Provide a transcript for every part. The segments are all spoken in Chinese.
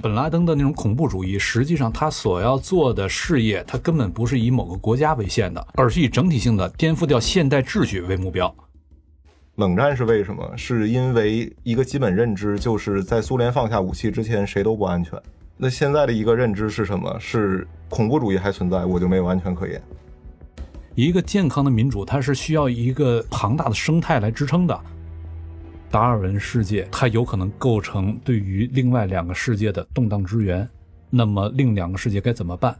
本拉登的那种恐怖主义，实际上他所要做的事业，他根本不是以某个国家为限的，而是以整体性的颠覆掉现代秩序为目标。冷战是为什么？是因为一个基本认知，就是在苏联放下武器之前，谁都不安全。那现在的一个认知是什么？是恐怖主义还存在，我就没有安全可言。一个健康的民主，它是需要一个庞大的生态来支撑的。达尔文世界，它有可能构成对于另外两个世界的动荡之源。那么，另两个世界该怎么办？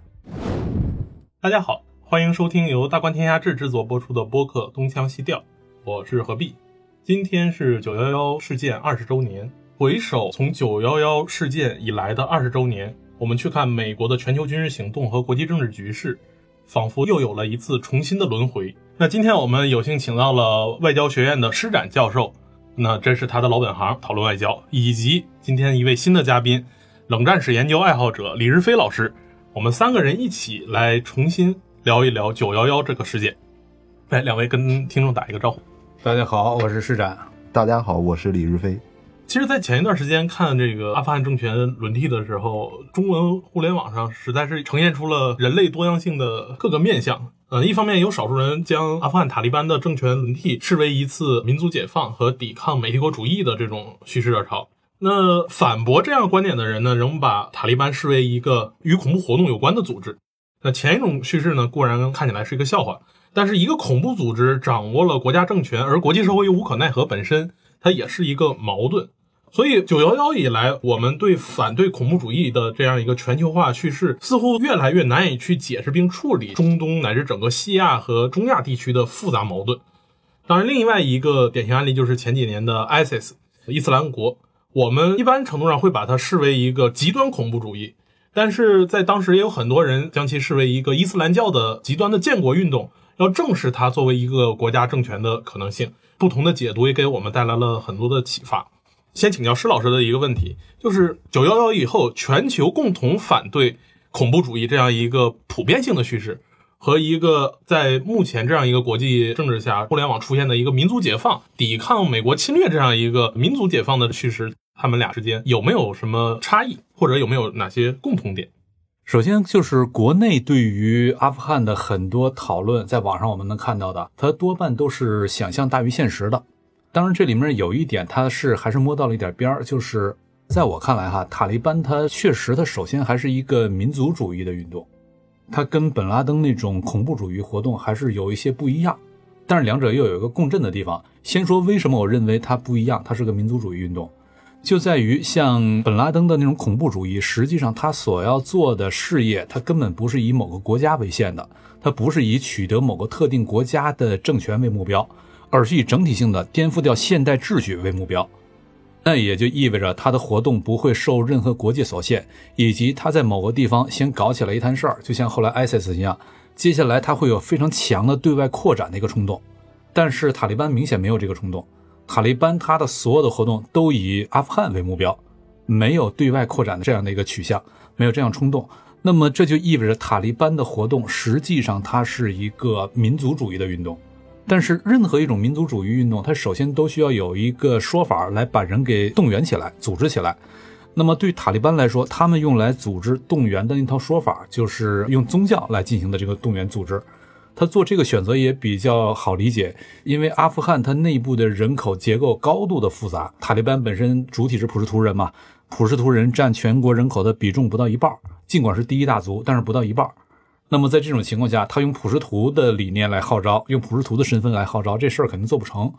大家好，欢迎收听由大观天下志制作播出的播客《东腔西调》，我是何必。今天是九幺幺事件二十周年。回首从九幺幺事件以来的二十周年，我们去看美国的全球军事行动和国际政治局势，仿佛又有了一次重新的轮回。那今天我们有幸请到了外交学院的施展教授。那这是他的老本行，讨论外交，以及今天一位新的嘉宾，冷战史研究爱好者李日飞老师，我们三个人一起来重新聊一聊九幺幺这个事件。来，两位跟听众打一个招呼。大家好，我是施展。大家好，我是李日飞。其实，在前一段时间看这个阿富汗政权轮替的时候，中文互联网上实在是呈现出了人类多样性的各个面相。呃，一方面有少数人将阿富汗塔利班的政权轮替视为一次民族解放和抵抗美帝国主义的这种叙事热潮，那反驳这样观点的人呢，仍把塔利班视为一个与恐怖活动有关的组织。那前一种叙事呢，固然看起来是一个笑话，但是一个恐怖组织掌握了国家政权，而国际社会又无可奈何，本身它也是一个矛盾。所以，九幺幺以来，我们对反对恐怖主义的这样一个全球化叙事，似乎越来越难以去解释并处理中东乃至整个西亚和中亚地区的复杂矛盾。当然，另外一个典型案例就是前几年的 ISIS 伊斯兰国，我们一般程度上会把它视为一个极端恐怖主义，但是在当时也有很多人将其视为一个伊斯兰教的极端的建国运动，要正视它作为一个国家政权的可能性。不同的解读也给我们带来了很多的启发。先请教施老师的一个问题，就是九幺幺以后，全球共同反对恐怖主义这样一个普遍性的叙事，和一个在目前这样一个国际政治下，互联网出现的一个民族解放、抵抗美国侵略这样一个民族解放的叙事，他们俩之间有没有什么差异，或者有没有哪些共同点？首先就是国内对于阿富汗的很多讨论，在网上我们能看到的，它多半都是想象大于现实的。当然，这里面有一点，它是还是摸到了一点边儿，就是在我看来，哈，塔利班它确实，它首先还是一个民族主义的运动，它跟本拉登那种恐怖主义活动还是有一些不一样，但是两者又有一个共振的地方。先说为什么我认为它不一样，它是个民族主义运动，就在于像本拉登的那种恐怖主义，实际上他所要做的事业，他根本不是以某个国家为限的，他不是以取得某个特定国家的政权为目标。而是以整体性的颠覆掉现代秩序为目标，那也就意味着他的活动不会受任何国界所限，以及他在某个地方先搞起来一摊事儿，就像后来 ISIS 一样，接下来他会有非常强的对外扩展的一个冲动。但是塔利班明显没有这个冲动，塔利班他的所有的活动都以阿富汗为目标，没有对外扩展的这样的一个取向，没有这样冲动。那么这就意味着塔利班的活动实际上它是一个民族主义的运动。但是，任何一种民族主义运动，它首先都需要有一个说法来把人给动员起来、组织起来。那么，对塔利班来说，他们用来组织动员的那套说法，就是用宗教来进行的这个动员组织。他做这个选择也比较好理解，因为阿富汗它内部的人口结构高度的复杂，塔利班本身主体是普什图人嘛，普什图人占全国人口的比重不到一半，尽管是第一大族，但是不到一半。那么在这种情况下，他用普什图的理念来号召，用普什图的身份来号召，这事儿肯定做不成。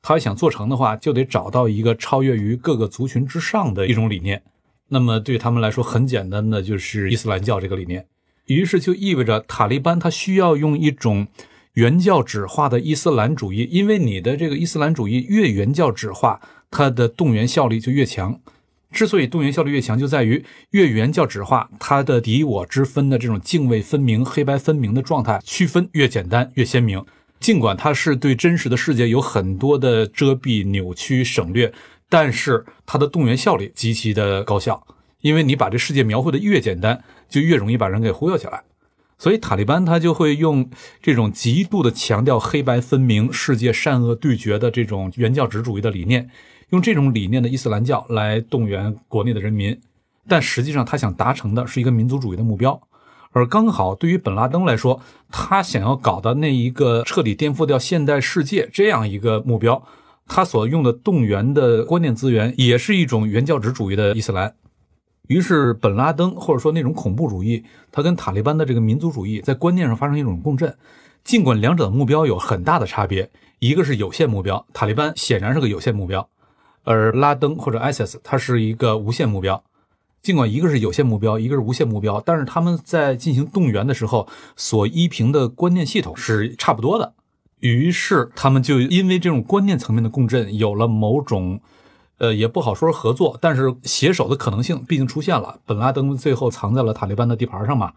他想做成的话，就得找到一个超越于各个族群之上的一种理念。那么对他们来说，很简单的就是伊斯兰教这个理念。于是就意味着塔利班他需要用一种原教旨化的伊斯兰主义，因为你的这个伊斯兰主义越原教旨化，它的动员效力就越强。之所以动员效率越强，就在于越原教旨化，它的敌我之分的这种泾渭分明、黑白分明的状态区分越简单越鲜明。尽管它是对真实的世界有很多的遮蔽、扭曲、省略，但是它的动员效率极其的高效。因为你把这世界描绘的越简单，就越容易把人给忽悠起来。所以塔利班他就会用这种极度的强调黑白分明、世界善恶对决的这种原教旨主义的理念。用这种理念的伊斯兰教来动员国内的人民，但实际上他想达成的是一个民族主义的目标。而刚好对于本拉登来说，他想要搞的那一个彻底颠覆掉现代世界这样一个目标，他所用的动员的关键资源也是一种原教旨主义的伊斯兰。于是，本拉登或者说那种恐怖主义，他跟塔利班的这个民族主义在观念上发生一种共振，尽管两者的目标有很大的差别，一个是有限目标，塔利班显然是个有限目标，而拉登或者 ISIS 它是一个无限目标。尽管一个是有限目标，一个是无限目标，但是他们在进行动员的时候所依凭的观念系统是差不多的。于是他们就因为这种观念层面的共振，有了某种，呃，也不好说合作，但是携手的可能性毕竟出现了。本拉登最后藏在了塔利班的地盘上嘛，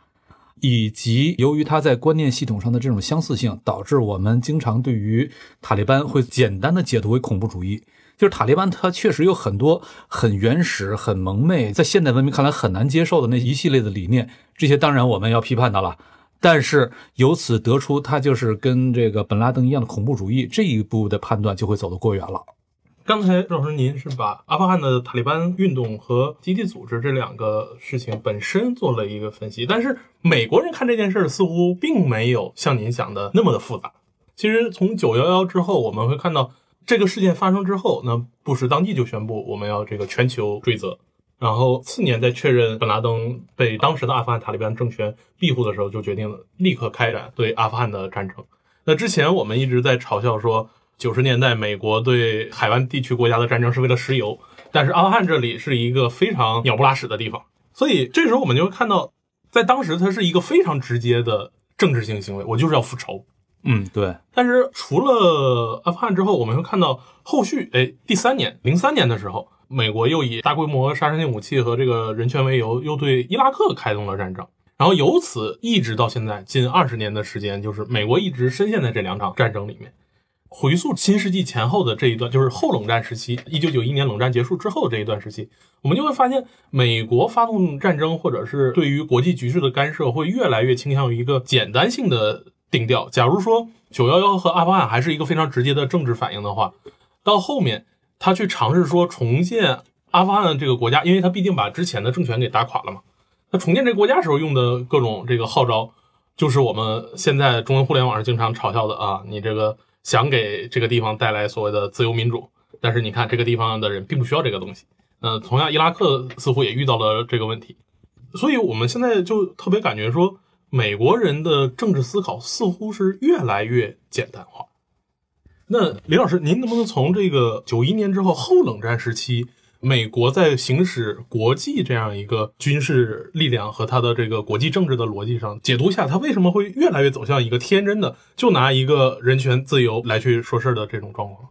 以及由于他在观念系统上的这种相似性，导致我们经常对于塔利班会简单的解读为恐怖主义。就是塔利班，它确实有很多很原始、很蒙昧，在现代文明看来很难接受的那一系列的理念，这些当然我们要批判的了。但是由此得出，他就是跟这个本拉登一样的恐怖主义，这一步的判断就会走得过远了。刚才赵老师您是把阿富汗的塔利班运动和基地组织这两个事情本身做了一个分析，但是美国人看这件事儿似乎并没有像您想的那么的复杂。其实从九幺幺之后，我们会看到。这个事件发生之后，那布什当即就宣布我们要这个全球追责，然后次年在确认本拉登被当时的阿富汗塔利班政权庇护的时候，就决定了立刻开展对阿富汗的战争。那之前我们一直在嘲笑说，九十年代美国对海湾地区国家的战争是为了石油，但是阿富汗这里是一个非常鸟不拉屎的地方，所以这时候我们就会看到，在当时它是一个非常直接的政治性行为，我就是要复仇。嗯，对。但是除了阿富汗之后，我们会看到后续，哎，第三年，零三年的时候，美国又以大规模杀伤性武器和这个人权为由，又对伊拉克开动了战争。然后由此一直到现在近二十年的时间，就是美国一直深陷在这两场战争里面。回溯新世纪前后的这一段，就是后冷战时期，一九九一年冷战结束之后这一段时期，我们就会发现，美国发动战争或者是对于国际局势的干涉，会越来越倾向于一个简单性的。定调。假如说九幺幺和阿富汗还是一个非常直接的政治反应的话，到后面他去尝试说重建阿富汗这个国家，因为他毕竟把之前的政权给打垮了嘛。他重建这个国家时候用的各种这个号召，就是我们现在中文互联网上经常嘲笑的啊，你这个想给这个地方带来所谓的自由民主，但是你看这个地方的人并不需要这个东西。嗯，同样伊拉克似乎也遇到了这个问题，所以我们现在就特别感觉说。美国人的政治思考似乎是越来越简单化。那李老师，您能不能从这个九一年之后后冷战时期，美国在行使国际这样一个军事力量和它的这个国际政治的逻辑上解读一下，它为什么会越来越走向一个天真的就拿一个人权自由来去说事儿的这种状况？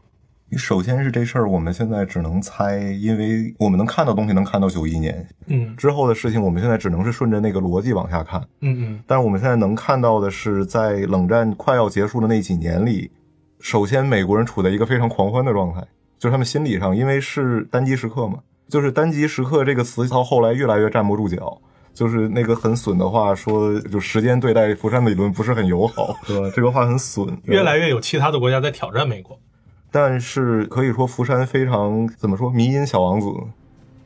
首先是这事儿，我们现在只能猜，因为我们能看到东西能看到九一年，嗯，之后的事情，我们现在只能是顺着那个逻辑往下看，嗯嗯。但是我们现在能看到的是，在冷战快要结束的那几年里，首先美国人处在一个非常狂欢的状态，就是他们心理上，因为是单机时刻嘛，就是单机时刻这个词到后来越来越站不住脚，就是那个很损的话说，就时间对待福山的理论不是很友好，对吧？这个话很损，越来越有其他的国家在挑战美国。但是可以说，福山非常怎么说？迷因小王子，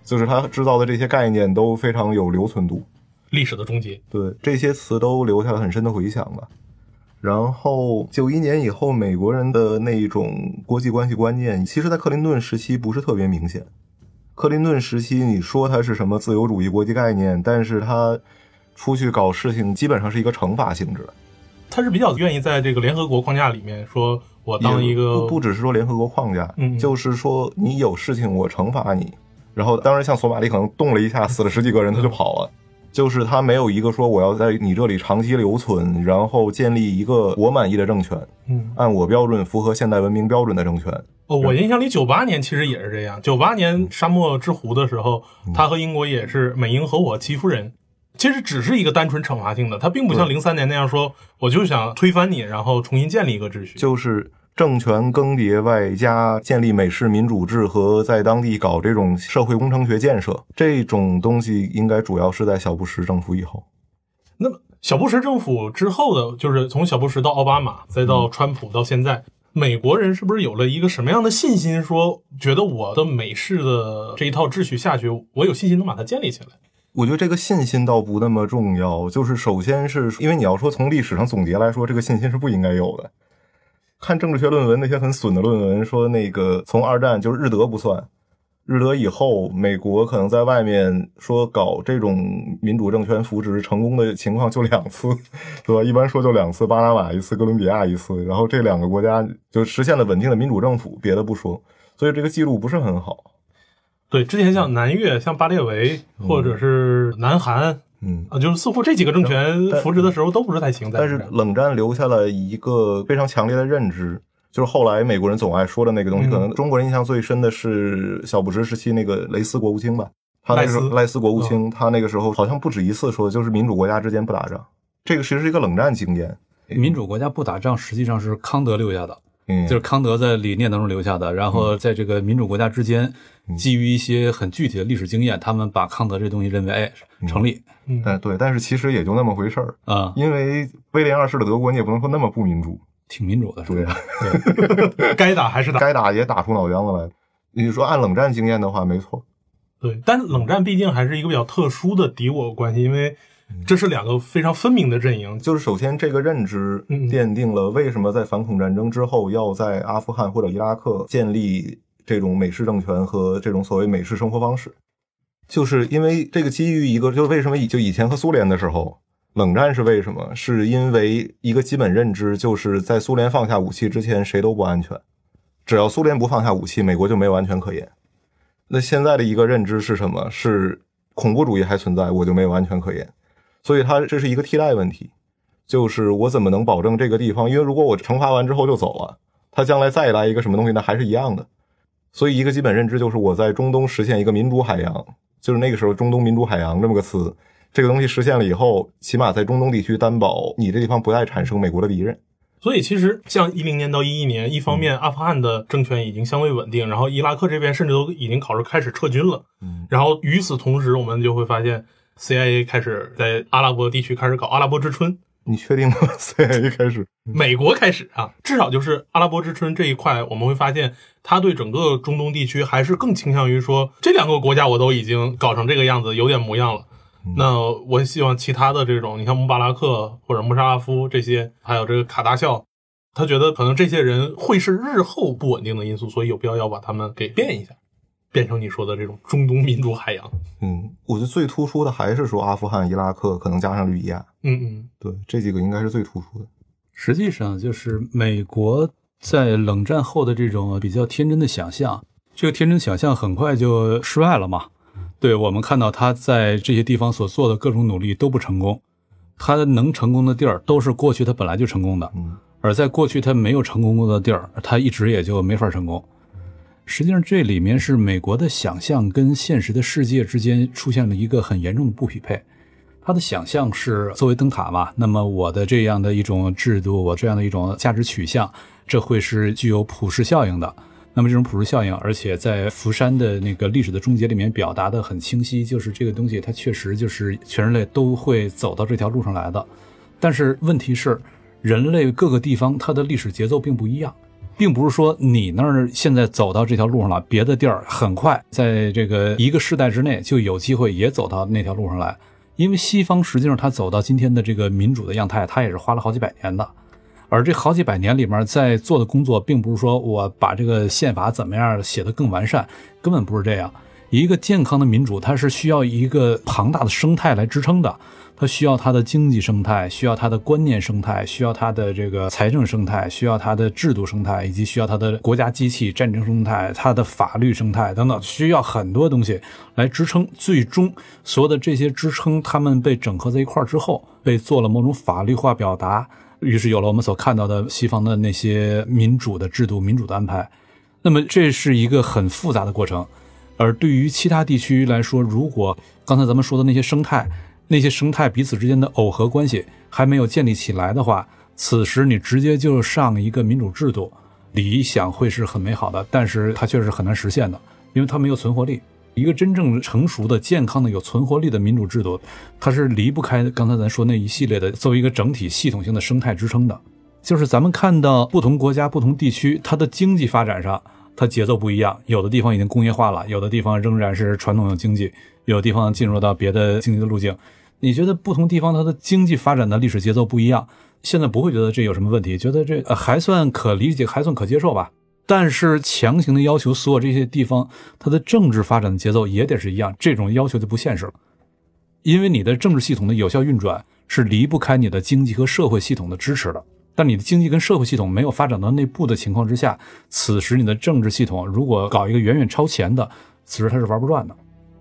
就是他制造的这些概念都非常有留存度。历史的终结，对这些词都留下了很深的回响吧。然后九一年以后，美国人的那一种国际关系观念，其实在克林顿时期不是特别明显。克林顿时期，你说他是什么自由主义国际概念，但是他出去搞事情，基本上是一个惩罚性质。他是比较愿意在这个联合国框架里面说。我当一个不不只是说联合国框架，就是说你有事情我惩罚你，然后当然像索马里可能动了一下，死了十几个人他就跑了，就是他没有一个说我要在你这里长期留存，然后建立一个我满意的政权，嗯，按我标准符合现代文明标准的政权。哦，我印象里九八年其实也是这样，九八年沙漠之狐的时候，他和英国也是美英和我欺负人。其实只是一个单纯惩罚性的，它并不像零三年那样说，我就想推翻你，然后重新建立一个秩序。就是政权更迭外加建立美式民主制和在当地搞这种社会工程学建设，这种东西应该主要是在小布什政府以后。那么小布什政府之后的，就是从小布什到奥巴马，再到川普到现在，美国人是不是有了一个什么样的信心？说觉得我的美式的这一套秩序下去，我有信心能把它建立起来？我觉得这个信心倒不那么重要，就是首先是因为你要说从历史上总结来说，这个信心是不应该有的。看政治学论文那些很损的论文，说那个从二战就是日德不算，日德以后，美国可能在外面说搞这种民主政权扶植成功的情况就两次，对吧？一般说就两次，巴拿马一次，哥伦比亚一次，然后这两个国家就实现了稳定的民主政府，别的不说，所以这个记录不是很好。对，之前像南越、像巴列维或者是南韩，嗯，啊，就是似乎这几个政权扶植的时候都不是太行。但是冷战留下了一个非常强烈的认知，就是后来美国人总爱说的那个东西。嗯可能中国人印象最深的是小布什时期那个雷斯国务卿吧，他那个时候赖斯赖斯国务卿，他那个时候好像不止一次说，就是民主国家之间不打仗，这个其实是一个冷战经验。民主国家不打仗，实际上是康德留下的，嗯，就是康德在理念当中留下的。然后在这个民主国家之间，基于一些很具体的历史经验，他们把康德这东西认为哎成立嗯，但对，但是其实也就那么回事儿，啊，因为威廉二世的德国，你也不能说那么不民主，挺民主的，是对吧？该打还是打。该打也打出脑浆子来。你说按冷战经验的话，没错，对，但是冷战毕竟还是一个比较特殊的敌我关系，因为这是两个非常分明的阵营。就是首先这个认知嗯奠定了为什么在反恐战争之后要在阿富汗或者伊拉克建立这种美式政权和这种所谓美式生活方式，就是因为这个基于一个，就是为什么以就以前和苏联的时候，冷战是为什么？是因为一个基本认知，就是在苏联放下武器之前，谁都不安全。只要苏联不放下武器，美国就没有安全可言。那现在的一个认知是什么？是恐怖主义还存在，我就没有安全可言。所以它这是一个替代问题，就是我怎么能保证这个地方？因为如果我惩罚完之后就走了，他将来再来一个什么东西，那还是一样的。所以一个基本认知就是我在中东实现一个民主海洋，就是那个时候中东民主海洋这么个词，这个东西实现了以后，起码在中东地区担保你这地方不再产生美国的敌人。所以其实像一零年到一一年，一方面阿富汗的政权已经相对稳定，然后伊拉克这边甚至都已经考虑开始撤军了。嗯，然后与此同时，我们就会发现 CIA 开始在阿拉伯地区开始搞阿拉伯之春，你确定吗？CIA 开始，美国开始啊，至少就是阿拉伯之春这一块，我们会发现他对整个中东地区还是更倾向于说，这两个国家我都已经搞成这个样子，有点模样了。那我希望其他的这种，你像穆巴拉克或者穆沙拉夫这些，还有这个卡达笑，他觉得可能这些人会是日后不稳定的因素，所以有必要要把他们给变一下，变成你说的这种中东民主海洋。嗯，我觉得最突出的还是说阿富汗、伊拉克，可能加上利比亚，嗯嗯对，这几个应该是最突出的。实际上就是美国在冷战后的这种比较天真的想象，这个天真想象很快就失败了嘛。对我们看到他在这些地方所做的各种努力都不成功，他能成功的地儿都是过去他本来就成功的，嗯而在过去他没有成功过的地儿，他一直也就没法成功。实际上，这里面是美国的想象跟现实的世界之间出现了一个很严重的不匹配。他的想象是作为灯塔嘛，那么我的这样的一种制度，我这样的一种价值取向，这会是具有普世效应的。那么这种普世效应，而且在福山的那个历史的终结里面表达的很清晰，就是这个东西它确实就是全人类都会走到这条路上来的。但是问题是，人类各个地方它的历史节奏并不一样，并不是说你那儿现在走到这条路上了，别的地儿很快在这个一个世代之内就有机会也走到那条路上来。因为西方实际上它走到今天的这个民主的样态，它也是花了好几百年的。而这好几百年里面在做的工作，并不是说我把这个宪法怎么样写得更完善，根本不是这样。一个健康的民主，它是需要一个庞大的生态来支撑的，它需要它的经济生态，需要它的观念生态，需要它的这个财政生态，需要它的制度生态，以及需要它的国家机器、战争生态、它的法律生态等等，需要很多东西来支撑。最终，所有的这些支撑，它们被整合在一块儿之后，被做了某种法律化表达。于是有了我们所看到的西方的那些民主的制度、民主的安排。那么这是一个很复杂的过程，而对于其他地区来说，如果刚才咱们说的那些生态、那些生态彼此之间的耦合关系还没有建立起来的话，此时你直接就上一个民主制度，理想会是很美好的，但是它确实很难实现的，因为它没有存活力。一个真正成熟的、健康的、有存活力的民主制度，它是离不开刚才咱说那一系列的作为一个整体系统性的生态支撑的。就是咱们看到不同国家、不同地区，它的经济发展上，它节奏不一样，有的地方已经工业化了，有的地方仍然是传统的经济，有的地方进入到别的经济的路径。你觉得不同地方它的经济发展的历史节奏不一样，现在不会觉得这有什么问题，觉得这呃还算可理解，还算可接受吧？但是强行的要求所有这些地方它的政治发展的节奏也得是一样，这种要求就不现实了，因为你的政治系统的有效运转是离不开你的经济和社会系统的支持的。但你的经济跟社会系统没有发展到内部的情况之下，此时你的政治系统如果搞一个远远超前的，此时它是玩不转的。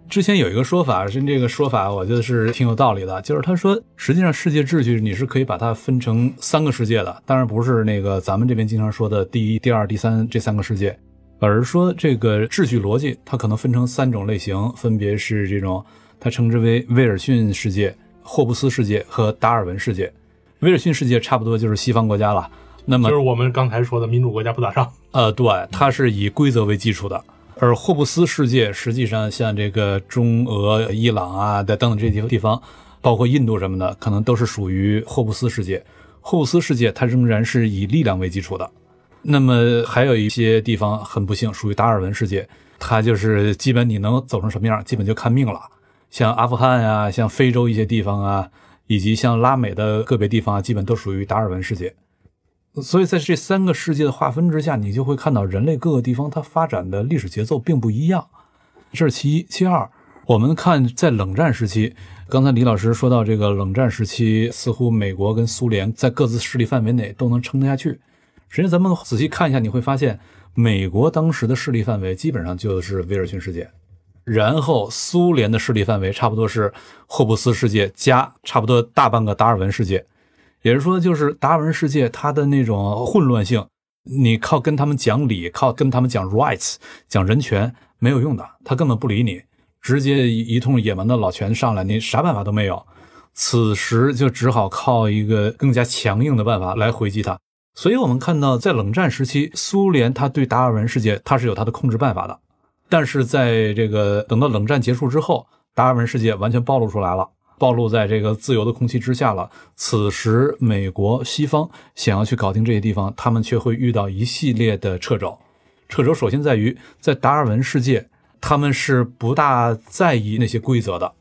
之前有一个说法，是这个说法，我觉得是挺有道理的，就是他说，实际上世界秩序你是可以把它分成三个世界的，当然不是那个咱们这边经常说的第一、第二、第三这三个世界，而是说这个秩序逻辑它可能分成三种类型，分别是这种他称之为威尔逊世界、霍布斯世界和达尔文世界。威尔逊世界差不多就是西方国家了，那么就是我们刚才说的民主国家不咋上。呃，对，它是以规则为基础的。而霍布斯世界实际上像这个中俄、伊朗啊的等等这些地方，包括印度什么的，可能都是属于霍布斯世界。霍布斯世界它仍然是以力量为基础的。那么还有一些地方很不幸属于达尔文世界，它就是基本你能走成什么样，基本就看命了。像阿富汗啊，像非洲一些地方啊，以及像拉美的个别地方啊，基本都属于达尔文世界。所以在这三个世界的划分之下，你就会看到人类各个地方它发展的历史节奏并不一样。这是其一，其二，我们看在冷战时期，刚才李老师说到这个冷战时期，似乎美国跟苏联在各自势力范围内都能撑得下去。实际上，咱们仔细看一下，你会发现，美国当时的势力范围基本上就是威尔逊世界，然后苏联的势力范围差不多是霍布斯世界加差不多大半个达尔文世界。也就是说，就是达尔文世界它的那种混乱性，你靠跟他们讲理，靠跟他们讲 rights，讲人权没有用的，他根本不理你，直接一通野蛮的老拳上来，你啥办法都没有。此时就只好靠一个更加强硬的办法来回击他。所以我们看到，在冷战时期，苏联它对达尔文世界它是有它的控制办法的，但是在这个等到冷战结束之后，达尔文世界完全暴露出来了。暴露在这个自由的空气之下了。此时，美国西方想要去搞定这些地方，他们却会遇到一系列的掣肘。掣肘首先在于，在达尔文世界，他们是不大在意那些规则的。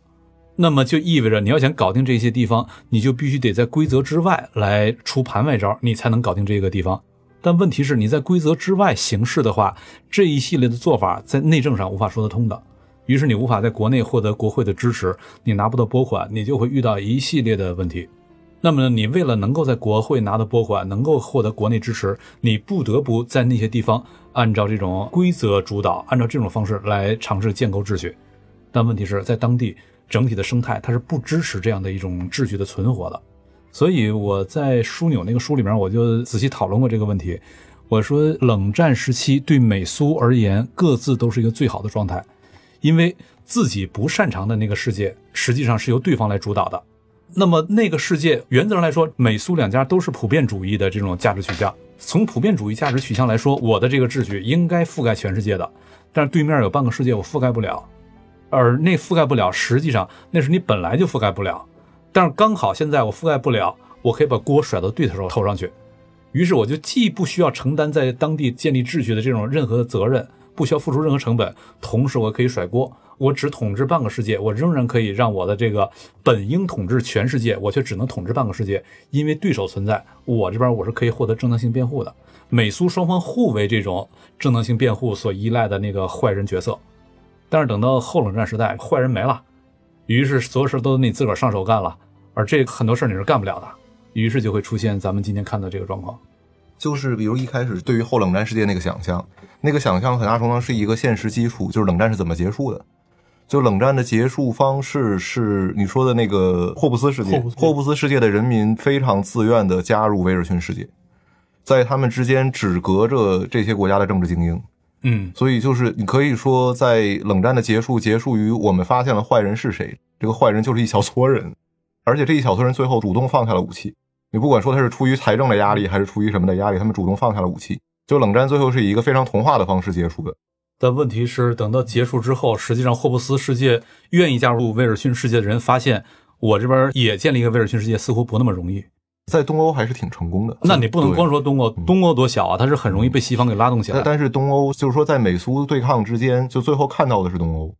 那么就意味着，你要想搞定这些地方，你就必须得在规则之外来出盘外招，你才能搞定这个地方。但问题是，你在规则之外行事的话，这一系列的做法在内政上无法说得通的。于是你无法在国内获得国会的支持，你拿不到拨款，你就会遇到一系列的问题。那么你为了能够在国会拿到拨款，能够获得国内支持，你不得不在那些地方按照这种规则主导，按照这种方式来尝试建构秩序。但问题是在当地整体的生态它是不支持这样的一种秩序的存活的。所以我在枢纽那个书里面我就仔细讨论过这个问题。我说冷战时期对美苏而言各自都是一个最好的状态。因为自己不擅长的那个世界，实际上是由对方来主导的。那么那个世界原则上来说，美苏两家都是普遍主义的这种价值取向。从普遍主义价值取向来说，我的这个秩序应该覆盖全世界的。但是对面有半个世界我覆盖不了，而那覆盖不了，实际上那是你本来就覆盖不了。但是刚好现在我覆盖不了，我可以把锅甩到对手头上去。于是我就既不需要承担在当地建立秩序的这种任何的责任。不需要付出任何成本，同时我可以甩锅，我只统治半个世界，我仍然可以让我的这个本应统治全世界，我却只能统治半个世界，因为对手存在，我这边我是可以获得正当性辩护的。美苏双方互为这种正当性辩护所依赖的那个坏人角色，但是等到后冷战时代，坏人没了，于是所有事都得你自个儿上手干了，而这很多事你是干不了的，于是就会出现咱们今天看到这个状况。就是比如一开始对于后冷战世界那个想象，那个想象很大程度上是一个现实基础，就是冷战是怎么结束的。就冷战的结束方式是你说的那个霍布斯世界，霍布斯世界的人民非常自愿的加入威尔逊世界，在他们之间只隔着这些国家的政治精英。嗯，所以就是你可以说，在冷战的结束结束于我们发现了坏人是谁，这个坏人就是一小撮人，而且这一小撮人最后主动放下了武器。你不管说他是出于财政的压力，还是出于什么的压力，他们主动放下了武器。就冷战最后是以一个非常童话的方式结束的。但问题是，等到结束之后，实际上霍布斯世界愿意加入威尔逊世界的人发现，我这边也建立一个威尔逊世界似乎不那么容易。在东欧还是挺成功的。那你不能光说东欧，东欧多小啊，它是很容易被西方给拉动起来。但但是东欧就是说在美苏对抗之间，就最后看到的是东欧。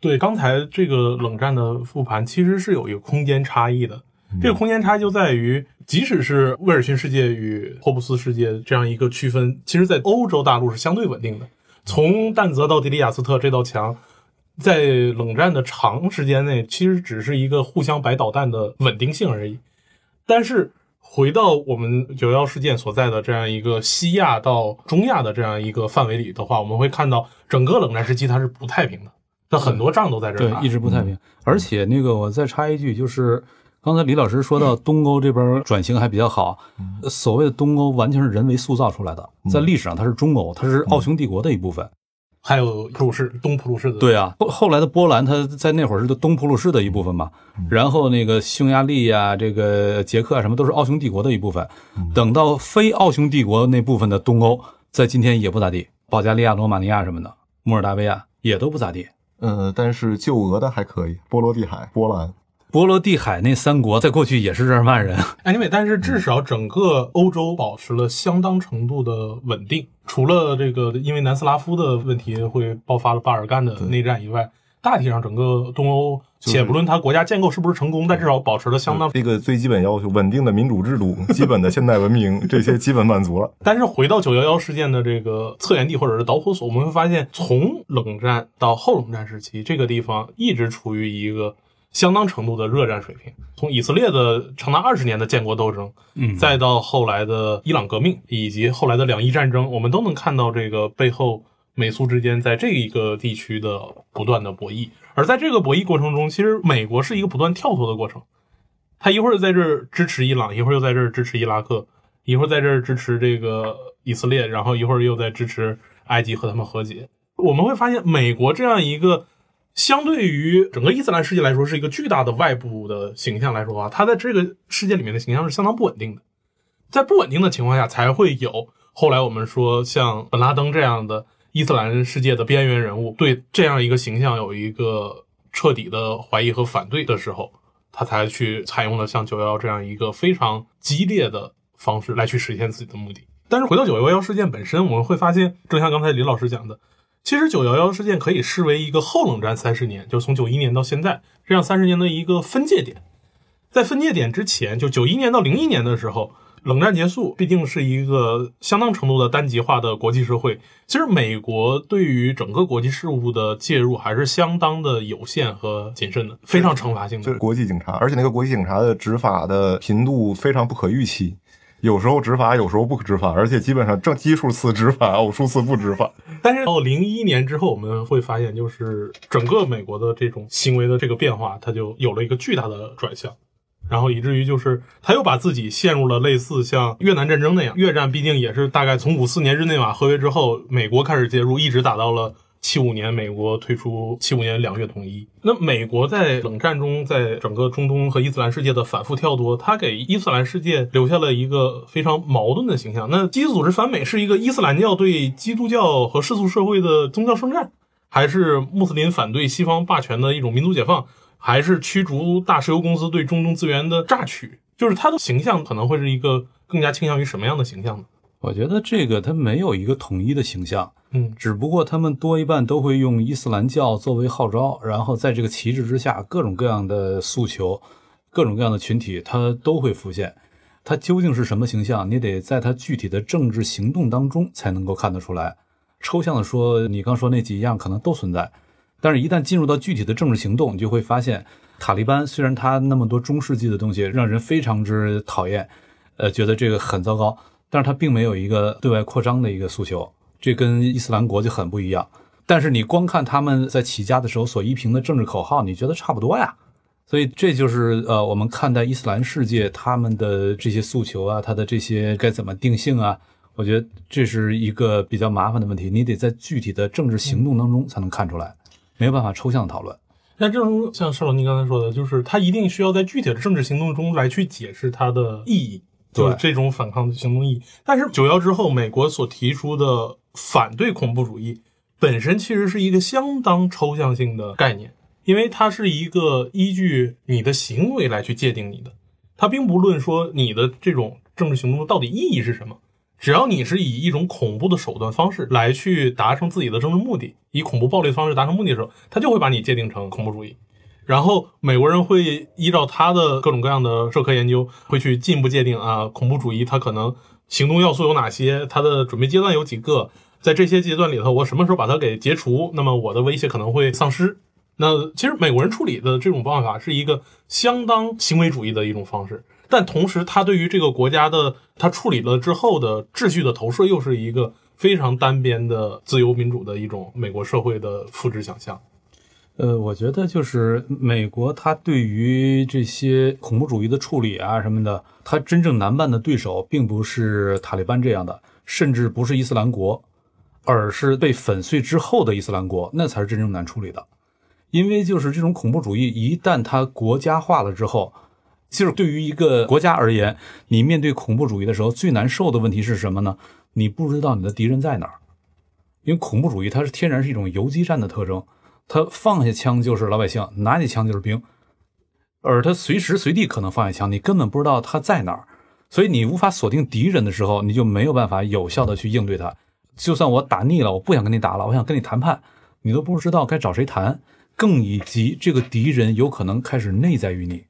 对，刚才这个冷战的复盘其实是有一个空间差异的。这个空间差异就在于，即使是威尔逊世界与霍布斯世界这样一个区分，其实在欧洲大陆是相对稳定的。从但泽到迪里亚斯特这道墙，在冷战的长时间内，其实只是一个互相摆导弹的稳定性而已。但是回到我们九幺事件所在的这样一个西亚到中亚的这样一个范围里的话，我们会看到整个冷战时期它是不太平的，那很多仗都在这儿打，对一直不太平。而且那个我再插一句，就是刚才李老师说到东欧这边转型还比较好，呃所谓的东欧完全是人为塑造出来的，在历史上它是中欧，它是奥匈帝国的一部分。还有普鲁士东普鲁士的对啊，后后来的波兰，它在那会儿是东普鲁士的一部分嘛，然后那个匈牙利呀、这个捷克啊，什么都是奥匈帝国的一部分。等到非奥匈帝国那部分的东欧，在今天也不咋地，保加利亚、罗马尼亚什么的，摩尔达维亚也都不咋地。呃，但是救俄的还可以，波罗的海、波兰。波罗的海那三国在过去也是日耳曼人，Anyway，但是至少整个欧洲保持了相当程度的稳定，除了这个因为南斯拉夫的问题会爆发了巴尔干的内战以外，大体上整个东欧，是且不论它国家建构是不是成功，但至少保持了相当。这个最基本要求，稳定的民主制度、基本的现代文明，这些基本满足了。但是回到九幺幺事件的这个策源地或者是导火索，我们会发现，从冷战到后冷战时期，这个地方一直处于一个相当程度的热战水平。从以色列的长达二十年的建国斗争，嗯再到后来的伊朗革命，以及后来的两伊战争，我们都能看到这个背后美苏之间在这一个地区的不断的博弈。而在这个博弈过程中，其实美国是一个不断跳脱的过程，他一会儿在这儿支持伊朗，一会儿又在这儿支持伊拉克，一会儿在这儿支持这个以色列，然后一会儿又在支持埃及和他们和解。我们会发现，美国这样一个相对于整个伊斯兰世界来说是一个巨大的外部的形象来说啊，它在这个世界里面的形象是相当不稳定的。在不稳定的情况下，才会有后来我们说像本拉登这样的伊斯兰世界的边缘人物对这样一个形象有一个彻底的怀疑和反对的时候，他才去采用了像九幺幺这样一个非常激烈的方式来去实现自己的目的。但是回到九幺幺事件本身，我们会发现，正像刚才李老师讲的，其实九幺幺事件可以视为一个后冷战三十年，就从九一年到现在这样三十年的一个分界点。在分界点之前，就九一年到零一年的时候，冷战结束，毕竟是一个相当程度的单极化的国际社会。其实美国对于整个国际事务的介入还是相当的有限和谨慎的，非常惩罚性的。国际警察，而且那个国际警察的执法的频度非常不可预期，有时候执法，有时候不执法，而且基本上正奇数次执法，偶数次不执法。但是到零一年之后，我们会发现，就是整个美国的这种行为的这个变化，它就有了一个巨大的转向，然后以至于就是他又把自己陷入了类似像越南战争那样，越战毕竟也是大概从五四年日内瓦合约之后，美国开始介入，一直打到了。七五年，美国退出七五年两月统一。那美国在冷战中，在整个中东和伊斯兰世界的反复跳脱，它给伊斯兰世界留下了一个非常矛盾的形象。那基督组织反美是一个伊斯兰教对基督教和世俗社会的宗教圣战，还是穆斯林反对西方霸权的一种民族解放，还是驱逐大石油公司对中东资源的榨取？就是他的形象可能会是一个更加倾向于什么样的形象呢？我觉得这个它没有一个统一的形象，嗯，只不过他们多一半都会用伊斯兰教作为号召，然后在这个旗帜之下，各种各样的诉求，各种各样的群体，它都会浮现。它究竟是什么形象，你得在它具体的政治行动当中才能够看得出来。抽象的说，你刚说那几样可能都存在，但是一旦进入到具体的政治行动，你就会发现，塔利班虽然他那么多中世纪的东西让人非常之讨厌，呃，觉得这个很糟糕，但是他并没有一个对外扩张的一个诉求，这跟伊斯兰国就很不一样。但是你光看他们在起家的时候所依凭的政治口号，你觉得差不多呀？所以这就是呃，我们看待伊斯兰世界他们的这些诉求啊，他的这些该怎么定性啊？我觉得这是一个比较麻烦的问题，你得在具体的政治行动当中才能看出来，没有办法抽象的讨论。那正如像邵老您刚才说的，就是他一定需要在具体的政治行动中来去解释它的意义，就是这种反抗的行动意义。但是九幺之后，美国所提出的反对恐怖主义本身其实是一个相当抽象性的概念，因为它是一个依据你的行为来去界定你的，它并不论说你的这种政治行动到底意义是什么，只要你是以一种恐怖的手段方式来去达成自己的政治目的，以恐怖暴力的方式达成目的的时候，他就会把你界定成恐怖主义。然后美国人会依照他的各种各样的社科研究，会去进一步界定啊，恐怖主义它可能行动要素有哪些，它的准备阶段有几个，在这些阶段里头，我什么时候把它给解除，那么我的威胁可能会丧失。那其实美国人处理的这种办法是一个相当行为主义的一种方式，但同时他对于这个国家的他处理了之后的秩序的投射，又是一个非常单边的自由民主的一种美国社会的复制想象。呃，我觉得就是美国，它对于这些恐怖主义的处理啊什么的，它真正难办的对手，并不是塔利班这样的，甚至不是伊斯兰国，而是被粉碎之后的伊斯兰国，那才是真正难处理的。因为就是这种恐怖主义，一旦它国家化了之后，就是对于一个国家而言，你面对恐怖主义的时候，最难受的问题是什么呢？你不知道你的敌人在哪儿，因为恐怖主义它是天然是一种游击战的特征。他放下枪就是老百姓，拿起枪就是兵，而他随时随地可能放下枪，你根本不知道他在哪儿，所以你无法锁定敌人的时候，你就没有办法有效的去应对他。就算我打腻了，我不想跟你打了，我想跟你谈判，你都不知道该找谁谈，更以及这个敌人有可能开始内在于你，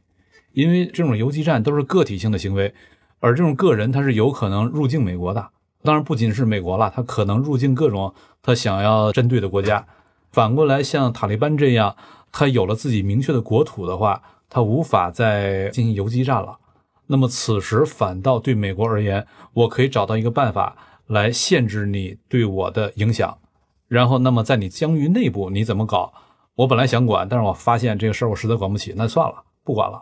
因为这种游击战都是个体性的行为，而这种个人他是有可能入境美国的，当然不仅是美国了，他可能入境各种他想要针对的国家。反过来，像塔利班这样，他有了自己明确的国土的话，他无法再进行游击战了。那么此时反倒对美国而言，我可以找到一个办法来限制你对我的影响。然后，那么在你疆域内部你怎么搞？我本来想管，但是我发现这个事儿我实在管不起，那算了，不管了。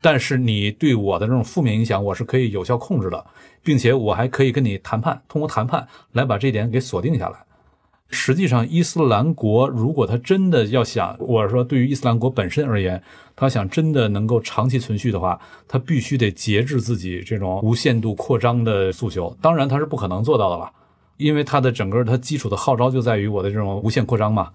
但是你对我的这种负面影响，我是可以有效控制的，并且我还可以跟你谈判，通过谈判来把这点给锁定下来。实际上，伊斯兰国如果他真的要想，我说，对于伊斯兰国本身而言，他想真的能够长期存续的话，他必须得节制自己这种无限度扩张的诉求。当然，他是不可能做到的了，因为他的整个他基础的号召就在于我的这种无限扩张嘛，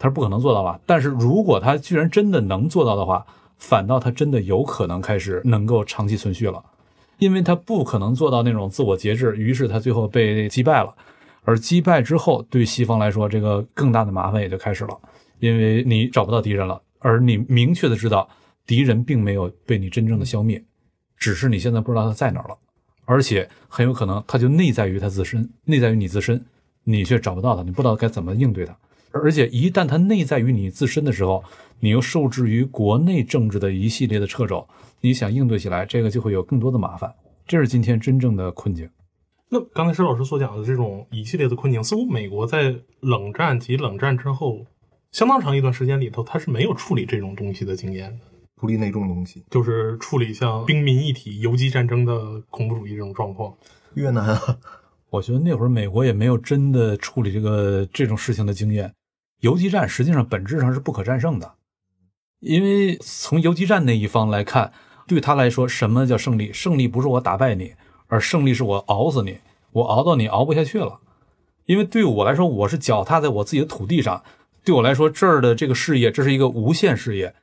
他是不可能做到了。但是如果他居然真的能做到的话，反倒他真的有可能开始能够长期存续了，因为他不可能做到那种自我节制，于是他最后被击败了。而击败之后，对西方来说，这个更大的麻烦也就开始了，因为你找不到敌人了，而你明确的知道敌人并没有被你真正的消灭，只是你现在不知道他在哪儿了，而且很有可能他就内在于他自身，内在于你自身，你却找不到他，你不知道该怎么应对他，而且一旦他内在于你自身的时候，你又受制于国内政治的一系列的掣肘，你想应对起来，这个就会有更多的麻烦，这是今天真正的困境。那刚才石老师所讲的这种一系列的困境，似乎美国在冷战及冷战之后相当长一段时间里头，它是没有处理这种东西的经验的。处理哪种东西？就是处理像兵民一体、游击战争的恐怖主义这种状况。越南啊，我觉得那会儿美国也没有真的处理这个这种事情的经验。游击战实际上本质上是不可战胜的，因为从游击战那一方来看，对他来说，什么叫胜利？胜利不是我打败你。而胜利是我熬死你，我熬到你熬不下去了。因为对我来说，我是脚踏在我自己的土地上，对我来说这儿的这个事业，这是一个无限事业。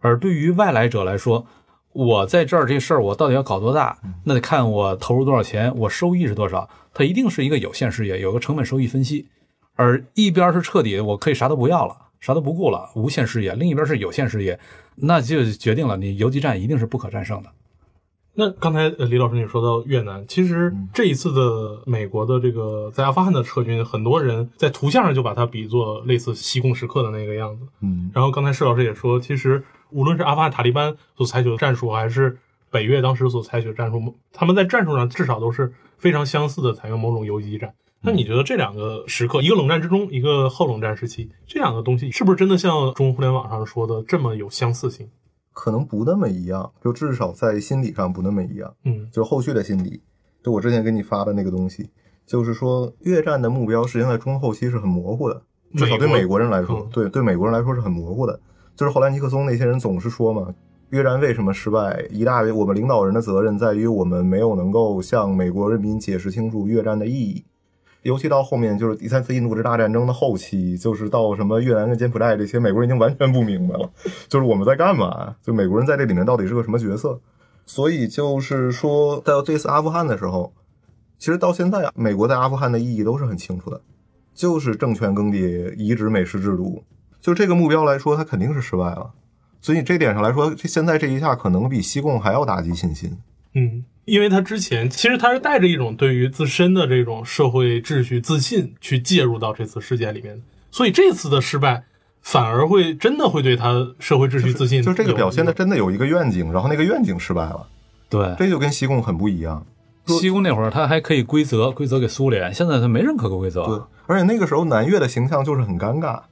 而对于外来者来说，我在这儿这事儿，我到底要搞多大？那得看我投入多少钱，我收益是多少。它一定是一个有限事业，有个成本收益分析。而一边是彻底，我可以啥都不要了，啥都不顾了，无限事业；另一边是有限事业，那就决定了你游击战一定是不可战胜的。那刚才呃李老师你说到越南，其实这一次的美国的这个在阿富汗的撤军，很多人在图像上就把它比作类似西贡时刻的那个样子。嗯，然后刚才施老师也说，其实无论是阿富汗塔利班所采取的战术，还是北越当时所采取的战术，他们在战术上至少都是非常相似的，采用某种游击战。那你觉得这两个时刻，一个冷战之中，一个后冷战时期，这两个东西是不是真的像中国互联网上说的这么有相似性？可能不那么一样，就至少在心理上不那么一样。嗯，就后续的心理，就我之前给你发的那个东西，就是说越战的目标实际上在中后期是很模糊的，至少对美国人来说，对对美国人来说是很模糊的。就是后来尼克松那些人总是说嘛，越战为什么失败？一大我们领导人的责任在于我们没有能够向美国人民解释清楚越战的意义。尤其到后面，就是第三次印度支大战争的后期，就是到什么越南跟柬埔寨这些，美国人已经完全不明白了，就是我们在干嘛？就美国人在这里面到底是个什么角色？所以就是说，到这次阿富汗的时候，其实到现在，美国在阿富汗的意义都是很清楚的，就是政权更迭、移植美式制度。就这个目标来说，它肯定是失败了。所以这点上来说，这现在这一下可能比西贡还要打击信心。嗯，因为他之前其实他是带着一种对于自身的这种社会秩序自信去介入到这次事件里面，所以这次的失败反而会真的会对他社会秩序自信就这个表现的真的有一个愿景，然后那个愿景失败了，对，这就跟西贡很不一样。西贡那会儿他还可以规则，规则给苏联，现在他没任何个规则。对，而且那个时候南越的形象就是很尴尬，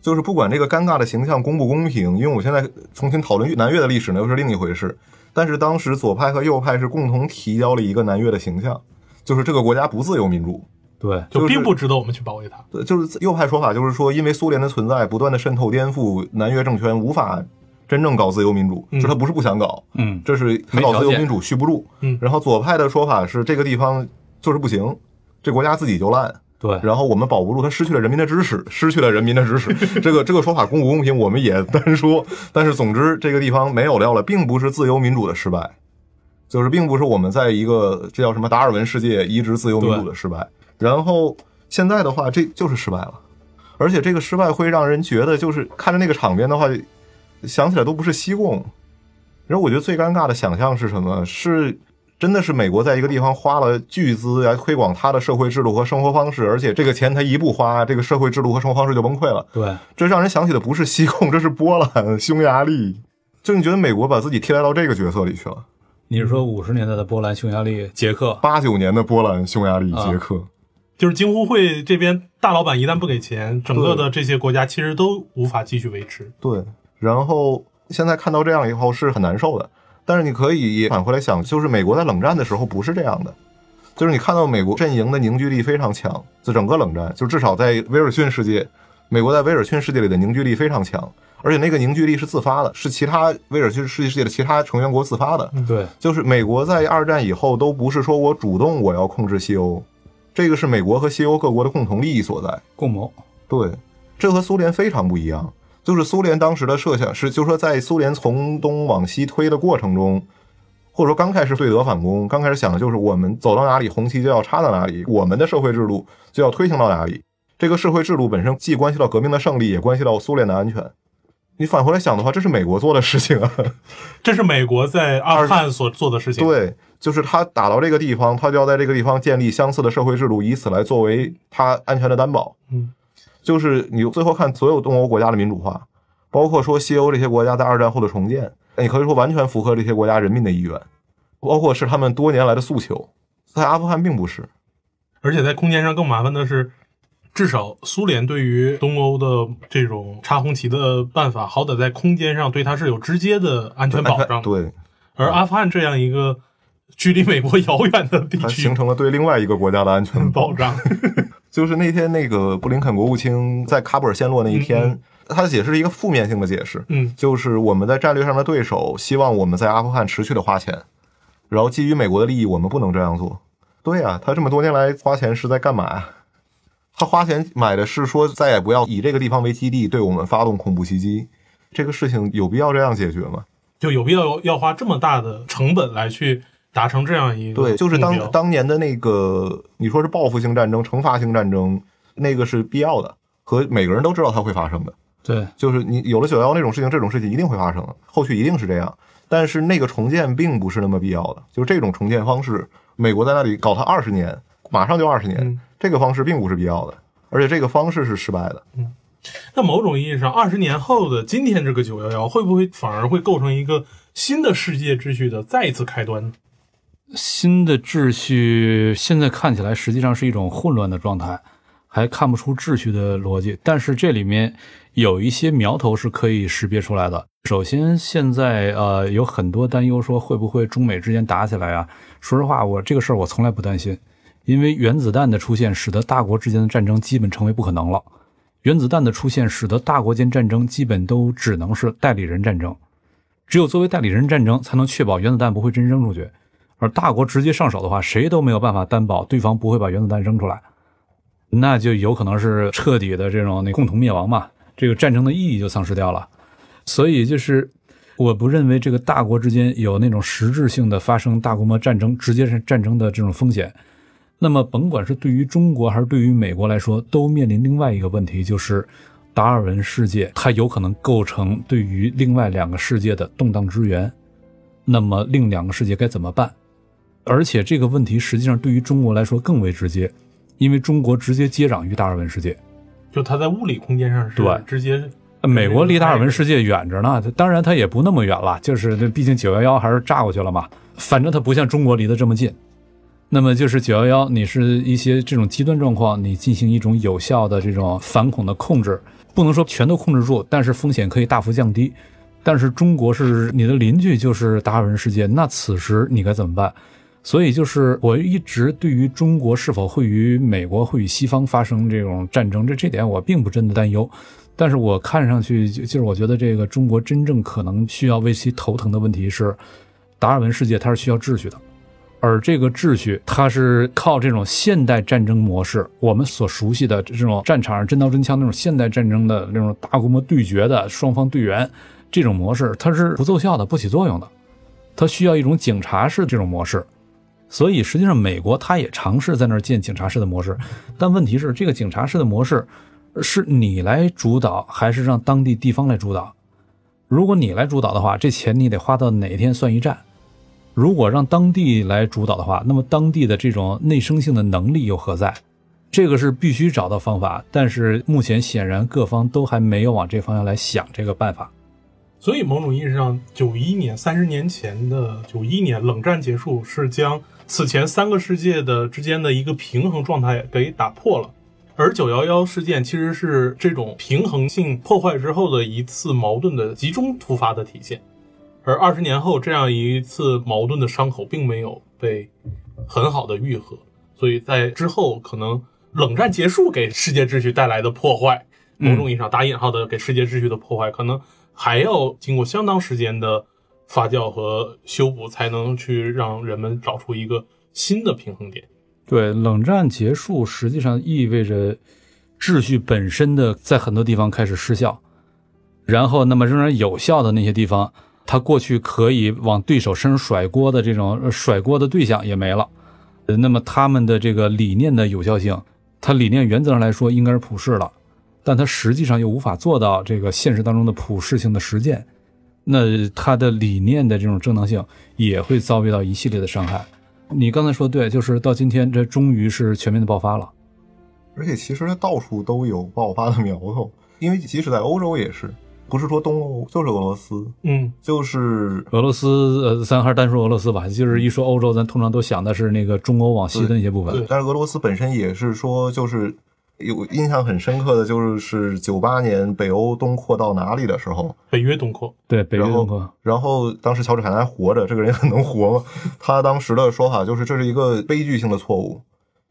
就是不管这个尴尬的形象公不公平，因为我现在重新讨论南越的历史呢，又是另一回事。但是当时左派和右派是共同提交了一个南越的形象，就是这个国家不自由民主。对，就就并不值得我们去保卫它。对，就是右派说法就是说，因为苏联的存在，不断的渗透颠覆，南越政权无法真正搞自由民主，嗯就他不是不想搞，嗯，这是他没搞自由民主续不住。嗯然后左派的说法是这个地方就是不行，这国家自己就烂，对，然后我们保不住，他失去了人民的支持，失去了人民的支持。这个这个说法公不公平，我们也单说。但是总之，这个地方没有料了，并不是自由民主的失败，就是并不是我们在一个这叫什么达尔文世界移植自由民主的失败。然后现在的话，这就是失败了，而且这个失败会让人觉得，就是看着那个场面的话，想起来都不是西贡。然后我觉得最尴尬的想象是什么？是真的是美国在一个地方花了巨资来推广他的社会制度和生活方式，而且这个钱他一不花，这个社会制度和生活方式就崩溃了。对，这让人想起的不是西贡，这是波兰、匈牙利。就你觉得美国把自己替代到这个角色里去了？你是说五十年代的波兰、匈牙利、捷克？八九年的波兰、匈牙利、捷克，就是京沪会这边大老板一旦不给钱，整个的这些国家其实都无法继续维持。对。然后现在看到这样以后是很难受的，但是你可以返回来想，就是美国在冷战的时候不是这样的，就是你看到美国阵营的凝聚力非常强，就整个冷战，就至少在威尔逊世界，美国在威尔逊世界里的凝聚力非常强，而且那个凝聚力是自发的，是其他威尔逊世界的其他成员国自发的。对，就是美国在二战以后都不是说我主动我要控制西欧，这个是美国和西欧各国的共同利益所在。共谋。对，这和苏联非常不一样。就是苏联当时的设想是，就是说在苏联从东往西推的过程中，或者说刚开始对德反攻，刚开始想的就是我们走到哪里红旗就要插到哪里，我们的社会制度就要推行到哪里。这个社会制度本身既关系到革命的胜利，也关系到苏联的安全。你反回来想的话，这是美国做的事情啊。这是美国在 阿富汗所做的事情。，对，就是他打到这个地方，他就要在这个地方建立相似的社会制度，以此来作为他安全的担保。嗯，就是你最后看所有东欧国家的民主化，包括说西欧这些国家在二战后的重建，你可以说完全符合这些国家人民的意愿，包括是他们多年来的诉求。在阿富汗并不是，而且在空间上更麻烦的是，至少苏联对于东欧的这种插红旗的办法，好歹在空间上对它是有直接的安全保障。对，而阿富汗这样一个距离美国遥远的地区形，成了对另外一个国家的安全保障。就是那天那个布林肯国务卿在喀布尔陷落那一天，他的解释是一个负面性的解释，嗯，就是我们在战略上的对手希望我们在阿富汗持续的花钱，然后基于美国的利益，我们不能这样做。对啊、他这么多年来花钱是在干嘛呀？他花钱买的是说再也不要以这个地方为基地对我们发动恐怖袭击，这个事情有必要这样解决吗？就有必要要花这么大的成本来去达成这样一个对，就是当当年的那个，你说是报复性战争、惩罚性战争，那个是必要的，和每个人都知道它会发生的。对，就是你有了九幺那种事情，这种事情一定会发生，后续一定是这样。但是那个重建并不是那么必要的，就是这种重建方式，美国在那里搞它二十年，马上就二十年，嗯这个方式并不是必要的，而且这个方式是失败的。嗯那某种意义上，二十年后的今天这个九幺幺，会不会反而会构成一个新的世界秩序的再一次开端呢？新的秩序现在看起来实际上是一种混乱的。状态，还看不出秩序的。逻辑。但是这里面有一些苗头是可以识别出来的。首先，现在呃有很多担忧说会不会中美之间打起来啊？说实话，我这个事儿我从来不担心，因为原子弹的。出现使得大国之间的。战争基本成为不可能了。原子弹的。出现使得大国间战争基本都只能是代理人战争，只有作为代理人战争才能确保原子弹不会真扔出去。而大国直接上手的话，谁都没有办法担保对方不会把原子弹扔出来，那就有可能是彻底的这种那共同灭亡嘛，这个战争的意义就丧失掉了。所以就是我不认为这个大国之间有那种实质性的发生大规模战争、直接是战争的这种风险。那么，甭管是对于中国还是对于美国来说，都面临另外一个问题，就是达尔文世界它有可能构成对于另外两个世界的动荡之源。那么，另两个世界该怎么办？而且这个问题实际上对于中国来说更为直接，因为中国直接接壤于达尔文世界。就它在物理空间上是对直接美国离达尔文世界远着呢，当然它也不那么远了，就是毕竟九幺幺还是炸过去了嘛。反正它不像中国离得这么近。那么就是九幺幺，你是一些这种极端状况，你进行一种有效的这种反恐的控制，不能说全都控制住，但是风险可以大幅降低。但是中国是你的邻居，就是达尔文世界，那此时你该怎么办？所以就是我一直对于中国是否会与美国会与西方发生这种战争，这这点我并不真的担忧。但是我看上去就就是我觉得这个中国真正可能需要为其头疼的问题是，达尔文世界它是需要秩序的，而这个秩序它是靠这种现代战争模式，我们所熟悉的这种战场上真刀真枪那种现代战争的那种大规模对决的双方队员这种模式，它是不奏效的、不起作用的，它需要一种警察式这种模式。所以实际上，美国它也尝试在那儿建警察式的模式，但问题是，这个警察式的模式是你来主导，还是让当地地方来主导？如果你来主导的话，这钱你得花到哪天算一战？如果让当地来主导的话，那么当地的这种内生性的能力又何在？这个是必须找到方法，但是目前显然各方都还没有往这方向来想这个办法。所以某种意义上，九一年三十年前的九一年冷战结束，是将此前三个世界的之间的一个平衡状态给打破了。而九幺幺事件其实是这种平衡性破坏之后的一次矛盾的集中突发的体现。而二十年后，这样一次矛盾的伤口并没有被很好的愈合，所以在之后可能冷战结束给世界秩序带来的破坏，某种意义上打引号的给世界秩序的破坏，可能还要经过相当时间的发酵和修补，才能去让人们找出一个新的平衡点。对，冷战结束实际上意味着秩序本身的在很多地方开始失效，然后那么仍然有效的那些地方，它过去可以往对手身上甩锅的这种甩锅的对象也没了，那么他们的这个理念的有效性，它理念原则上来说应该是普世了，但它实际上又无法做到这个现实当中的普世性的实践，那他的理念的这种正当性也会遭遇到一系列的伤害。你刚才说对，就是到今天，这终于是全面的爆发了。而且其实它到处都有爆发的苗头，因为即使在欧洲也是，不是说东欧就是俄罗斯，嗯，就是俄罗斯，呃，咱还是单说俄罗斯吧。就是一说欧洲，咱通常都想的是那个中欧往西的那些部分。对但是俄罗斯本身也是说，就是有印象很深刻的就是九八年北欧东扩到哪里的时候，北约东扩，对，北约东扩后，然后当时乔治凯南还活着，这个人很能活吗？他当时的说法就是这是一个悲剧性的错误，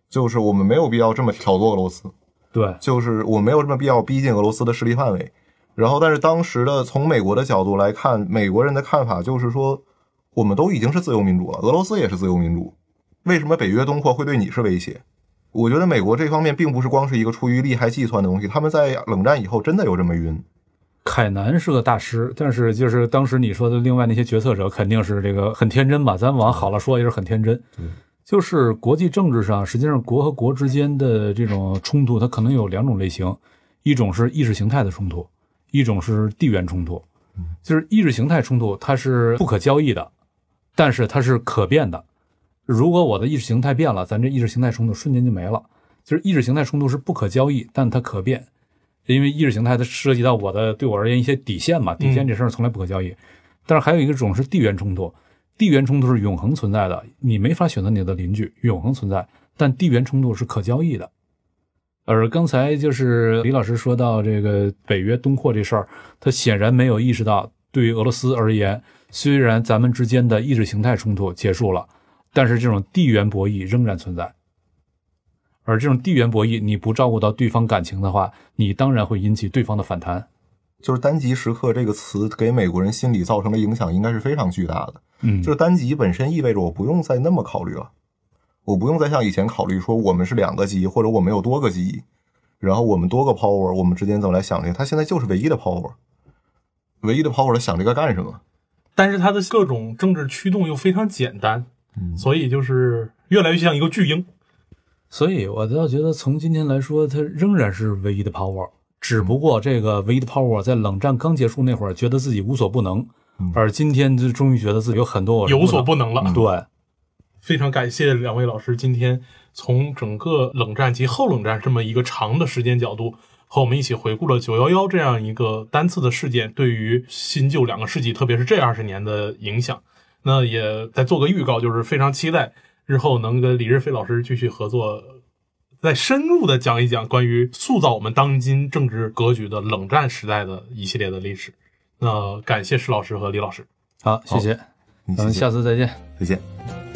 就是我们没有必要这么挑唆俄罗斯，对，就是我没有这么必要逼近俄罗斯的势力范围。然后，但是当时的从美国的角度来看，美国人的看法就是说，我们都已经是自由民主了，俄罗斯也是自由民主，为什么北约东扩会对你是威胁？我觉得美国这方面并不是光是一个出于利害计算的东西，他们在冷战以后真的有这么晕。凯南是个大师，但是就是当时你说的另外那些决策者肯定是这个很天真吧？咱往好了说也是很天真。就是国际政治上，实际上国和国之间的这种冲突，它可能有两种类型，一种是意识形态的冲突，一种是地缘冲突。就是意识形态冲突，它是不可交易的，但是它是可变的。如果我的意识形态变了，咱这意识形态冲突瞬间就没了。就是意识形态冲突是不可交易，但它可变，因为意识形态它涉及到我的对我而言一些底线嘛，底线这事儿从来不可交易。但是还有一个种是地缘冲突，地缘冲突是永恒存在的，你没法选择你的邻居，永恒存在。但地缘冲突是可交易的。而刚才就是李老师说到这个北约东扩这事儿，他显然没有意识到，对于俄罗斯而言，虽然咱们之间的意识形态冲突结束了，但是这种地缘博弈仍然存在。而这种地缘博弈，你不照顾到对方感情的话，你当然会引起对方的反弹。就是单极时刻这个词给美国人心理造成的影响应该是非常巨大的。嗯就是单极本身意味着我不用再那么考虑了，我不用再像以前考虑说我们是两个极或者我们有多个极，然后我们多个 power，我们之间怎么来想这个？它现在就是唯一的 power，唯一的 power，它想这个干什么？但是他的各种政治驱动又非常简单，嗯所以就是越来越像一个巨婴。所以我倒觉得从今天来说，它仍然是唯一的 power，只不过这个唯一的 power 在冷战刚结束那会儿，觉得自己无所不能，嗯而今天就终于觉得自己有很多我是有所不不能了。能。对，非常感谢两位老师今天从整个冷战及后冷战这么一个长的时间角度，和我们一起回顾了九幺幺这样一个单次的事件对于新旧两个世纪，特别是这二十年的影响。那也再做个预告，就是非常期待日后能跟李日飞老师继续合作，再深入的讲一讲关于塑造我们当今政治格局的冷战时代的一系列的历史。那感谢施老师和李老师。好，谢谢，嗯咱们下次再见。再见。